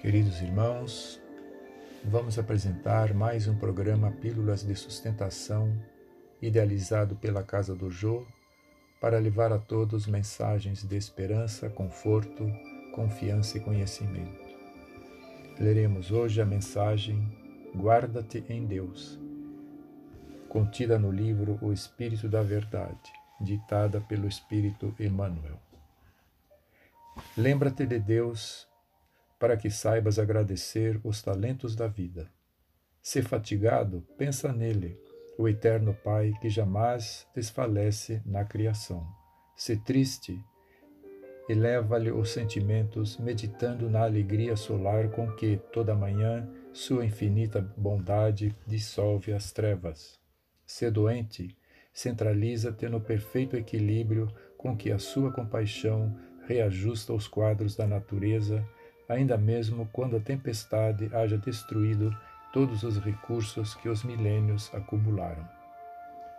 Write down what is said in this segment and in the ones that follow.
Queridos irmãos, vamos apresentar mais um programa Pílulas de Sustentação, idealizado pela Casa do Jô, para levar a todos mensagens de esperança, conforto, confiança e conhecimento. Leremos hoje a mensagem Guarda-te em Deus, contida no livro O Espírito da Verdade, ditada pelo Espírito Emmanuel. Lembra-te de Deus para que saibas agradecer os talentos da vida. Se fatigado, pensa nele, o eterno Pai que jamais desfalece na criação. Se triste, eleva-lhe os sentimentos, meditando na alegria solar com que, toda manhã, sua infinita bondade dissolve as trevas. Se doente, centraliza-te no perfeito equilíbrio com que a sua compaixão reajusta os quadros da natureza ainda mesmo quando a tempestade haja destruído todos os recursos que os milênios acumularam.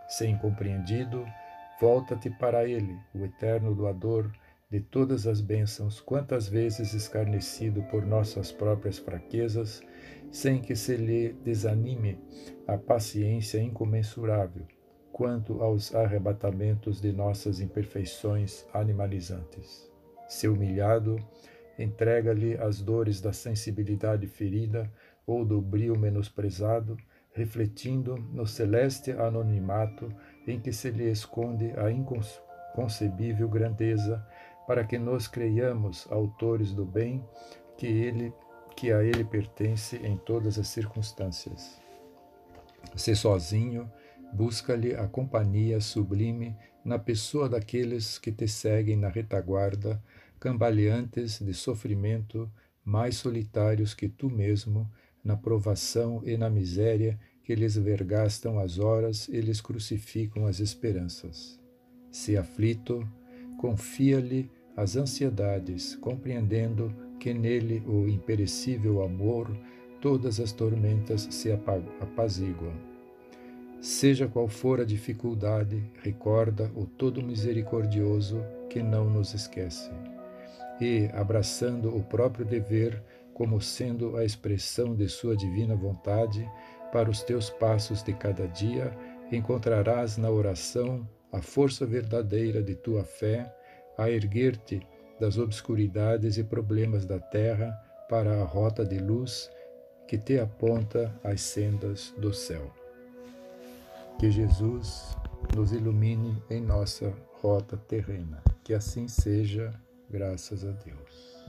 Sem compreendido, volta-te para Ele, o eterno doador de todas as bênçãos, quantas vezes escarnecido por nossas próprias fraquezas, sem que se lhe desanime a paciência incomensurável, quanto aos arrebatamentos de nossas imperfeições animalizantes. Se humilhado, entrega-lhe as dores da sensibilidade ferida ou do brio menosprezado, refletindo no celeste anonimato em que se lhe esconde a inconcebível grandeza, para que nós creiamos autores do bem que ele que a ele pertence em todas as circunstâncias. Se sozinho, busca-lhe a companhia sublime na pessoa daqueles que te seguem na retaguarda cambaleantes de sofrimento, mais solitários que tu mesmo, na provação e na miséria que lhes vergastam as horas e lhes crucificam as esperanças. Se aflito, confia-lhe as ansiedades, compreendendo que nele o imperecível amor todas as tormentas se apaziguam. Seja qual for a dificuldade, recorda o Todo Misericordioso que não nos esquece e, abraçando o próprio dever como sendo a expressão de Sua divina vontade, para os teus passos de cada dia, encontrarás na oração a força verdadeira de tua fé a erguer-te das obscuridades e problemas da terra para a rota de luz que te aponta às sendas do céu. Que Jesus nos ilumine em nossa rota terrena. Que assim seja graças a Deus.